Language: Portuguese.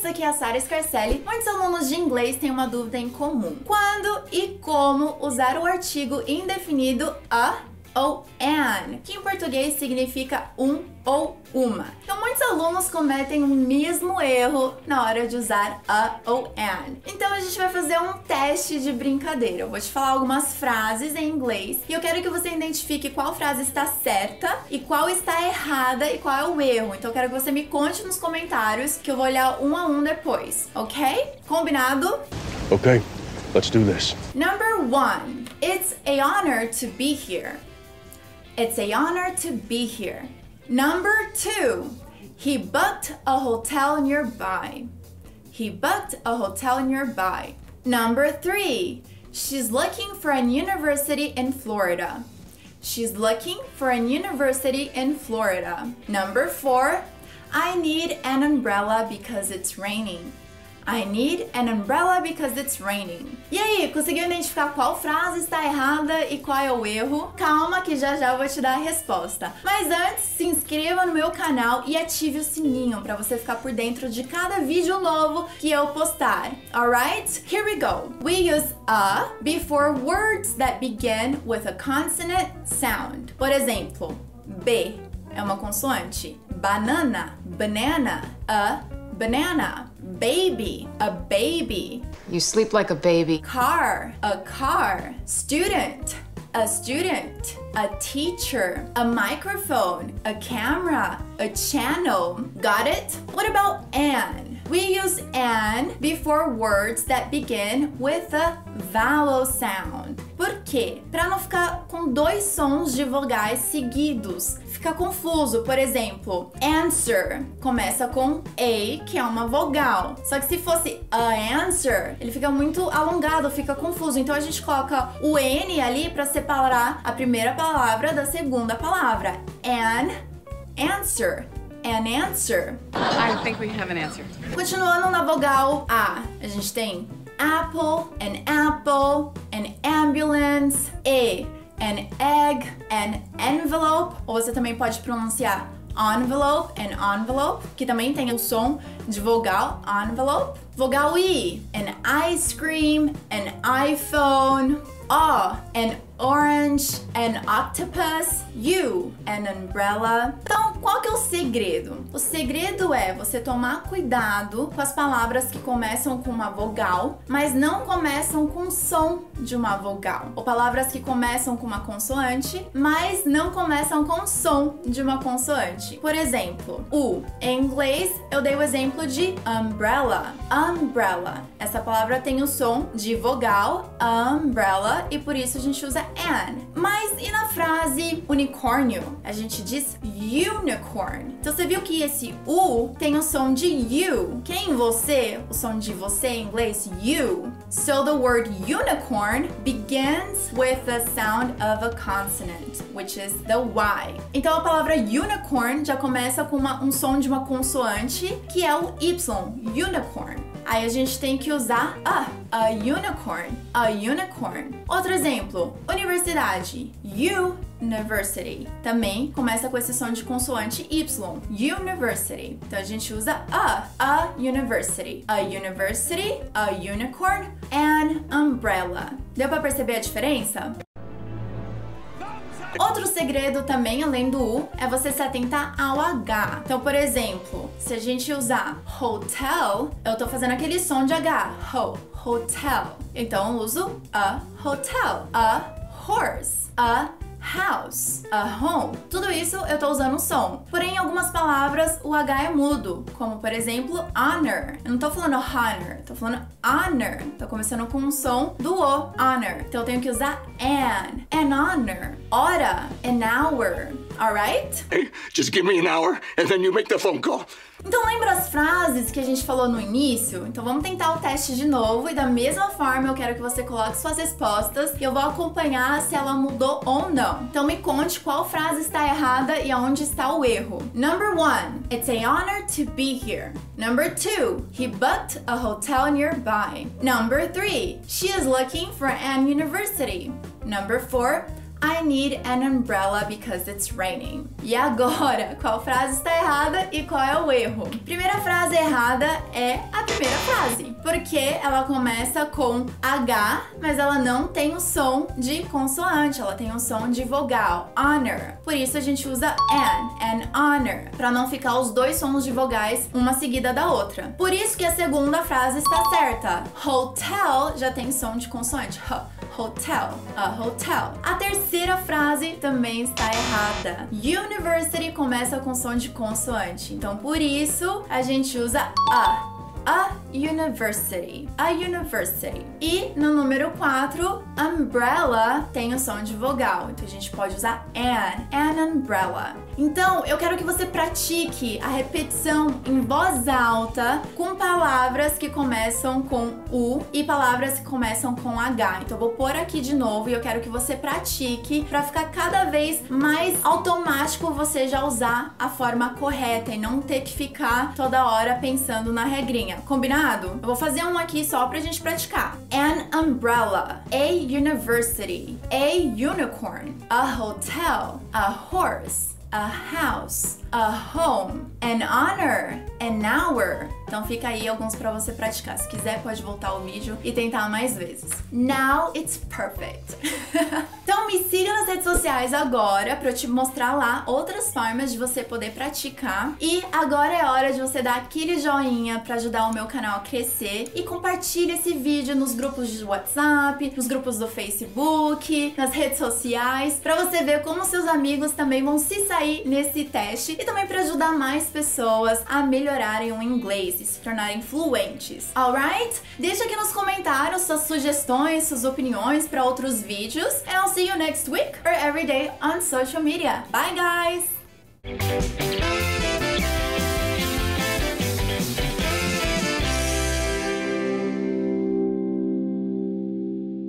Isso aqui é a Sara Scarcelli. Muitos alunos de inglês têm uma dúvida em comum. Quando e como usar o artigo indefinido a ou an, que em português significa um ou uma. Então, alunos cometem o mesmo erro na hora de usar a ou an. Então, a gente vai fazer um teste de brincadeira. Eu vou te falar algumas frases em inglês e eu quero que você identifique qual frase está certa e qual está errada e qual é o erro. Então, eu quero que você me conte nos comentários que eu vou olhar um a um depois, ok? Combinado? Okay, let's do this. Number one, it's a honor to be here. It's a honor to be here. Number two, he booked a hotel nearby. He booked a hotel nearby. Number three, she's looking for an university in Florida. She's looking for an university in Florida. Number four, I need an umbrella because it's raining. I need an umbrella because it's raining. E aí, conseguiu identificar qual frase está errada e qual é o erro? Calma que já já eu vou te dar a resposta. Mas antes, se inscreva no meu canal e ative o sininho para você ficar por dentro de cada vídeo novo que eu postar. Alright? Here we go. We use a before words that begin with a consonant sound. Por exemplo, B é uma consoante. Banana, banana, a banana. Baby, a baby. You sleep like a baby. Car, a car. Student, a student. A teacher, a microphone, a camera, a channel. Got it? What about an? We use an before words that begin with a vowel sound. Quê? Para não ficar com dois sons de vogais seguidos. Fica confuso. Por exemplo, answer começa com a, que é uma vogal. Só que se fosse a answer, ele fica muito alongado, fica confuso. Então a gente coloca o n ali para separar a primeira palavra da segunda palavra. An answer. An answer. I think we have an answer. Continuando na vogal A, a gente tem apple, an apple, an ambulance, e, an egg, an envelope, ou você também pode pronunciar envelope, an envelope, que também tem o som de vogal envelope. Vogal I, an ice cream, an iPhone, O, an orange, an octopus, U, an umbrella. Então, qual que é o segredo? O segredo é você tomar cuidado com as palavras que começam com uma vogal, mas não começam com som de uma vogal. Ou palavras que começam com uma consoante, mas não começam com som de uma consoante. Por exemplo, U. Em inglês, eu dei o exemplo de umbrella. Umbrella. Essa palavra tem o som de vogal, umbrella, e por isso a gente usa an. Mas e na frase unicórnio? A gente diz unicorn. Então você viu que esse U tem o som de you. Quem você? O som de você em inglês, you. So the word unicorn begins with the sound of a consonant, which is the Y. Então a palavra unicorn já começa com uma, um som de uma consoante, que é o Y, unicorn. Aí a gente tem que usar a, a unicorn, a unicorn. Outro exemplo, universidade, university. Também começa com esse som de consoante Y, university. Então a gente usa a, a university, a university, a unicorn, an umbrella. Deu para perceber a diferença? Outro segredo também, além do U, é você se atentar ao H. Então, por exemplo, se a gente usar hotel, eu tô fazendo aquele som de H. Ho, hotel. Então, eu uso a hotel, a horse, a house, a home. Tudo isso eu tô usando o som. Porém, em algumas palavras o H é mudo, como por exemplo honor. Eu não tô falando honor, tô falando honor. Tô começando com um som do O, honor. Então eu tenho que usar an, an honor, hora, an hour. Alright? Hey, just give me an hour and then you make the phone call. Então lembra as frases que a gente falou no início? Então vamos tentar o teste de novo e da mesma forma eu quero que você coloque suas respostas e eu vou acompanhar se ela mudou ou não. Então me conte qual frase está errada e aonde está o erro. Number one, it's a honor to be here. Number two, he booked a hotel nearby. Number three, she is looking for an university. Number four, I need an umbrella because it's raining. E agora, qual frase está errada e qual é o erro? Primeira frase errada é a primeira frase, porque ela começa com H, mas ela não tem o som de consoante, ela tem o som de vogal, honor. Por isso a gente usa an, an honor, para não ficar os dois sons de vogais uma seguida da outra. Por isso que a segunda frase está certa. Hotel já tem som de consoante, hotel, a hotel. A terceira frase também está errada. University começa com som de consoante, então por isso a gente usa a a university. A university. E no número 4, umbrella tem o som de vogal. Então a gente pode usar an, an umbrella. Então eu quero que você pratique a repetição em voz alta com palavras que começam com U e palavras que começam com H. Então eu vou pôr aqui de novo e eu quero que você pratique para ficar cada vez mais automático você já usar a forma correta e não ter que ficar toda hora pensando na regrinha. Combinado? Eu vou fazer um aqui só pra gente praticar. An umbrella, a university, a unicorn, a hotel, a horse, a house, a home, an honor, an hour. Então fica aí alguns para você praticar. Se quiser, pode voltar o vídeo e tentar mais vezes. Now it's perfect. então me siga nas redes sociais agora para eu te mostrar lá outras formas de você poder praticar. E agora é hora de você dar aquele joinha para ajudar o meu canal a crescer e compartilhe esse vídeo nos grupos de WhatsApp, nos grupos do Facebook, nas redes sociais, para você ver como seus amigos também vão se sair nesse teste e também para ajudar mais pessoas a melhorarem o inglês e se tornarem fluentes. Alright? Deixa aqui nos comentários suas sugestões, suas opiniões para outros vídeos. And I'll see you next week or every day on social media. Bye guys!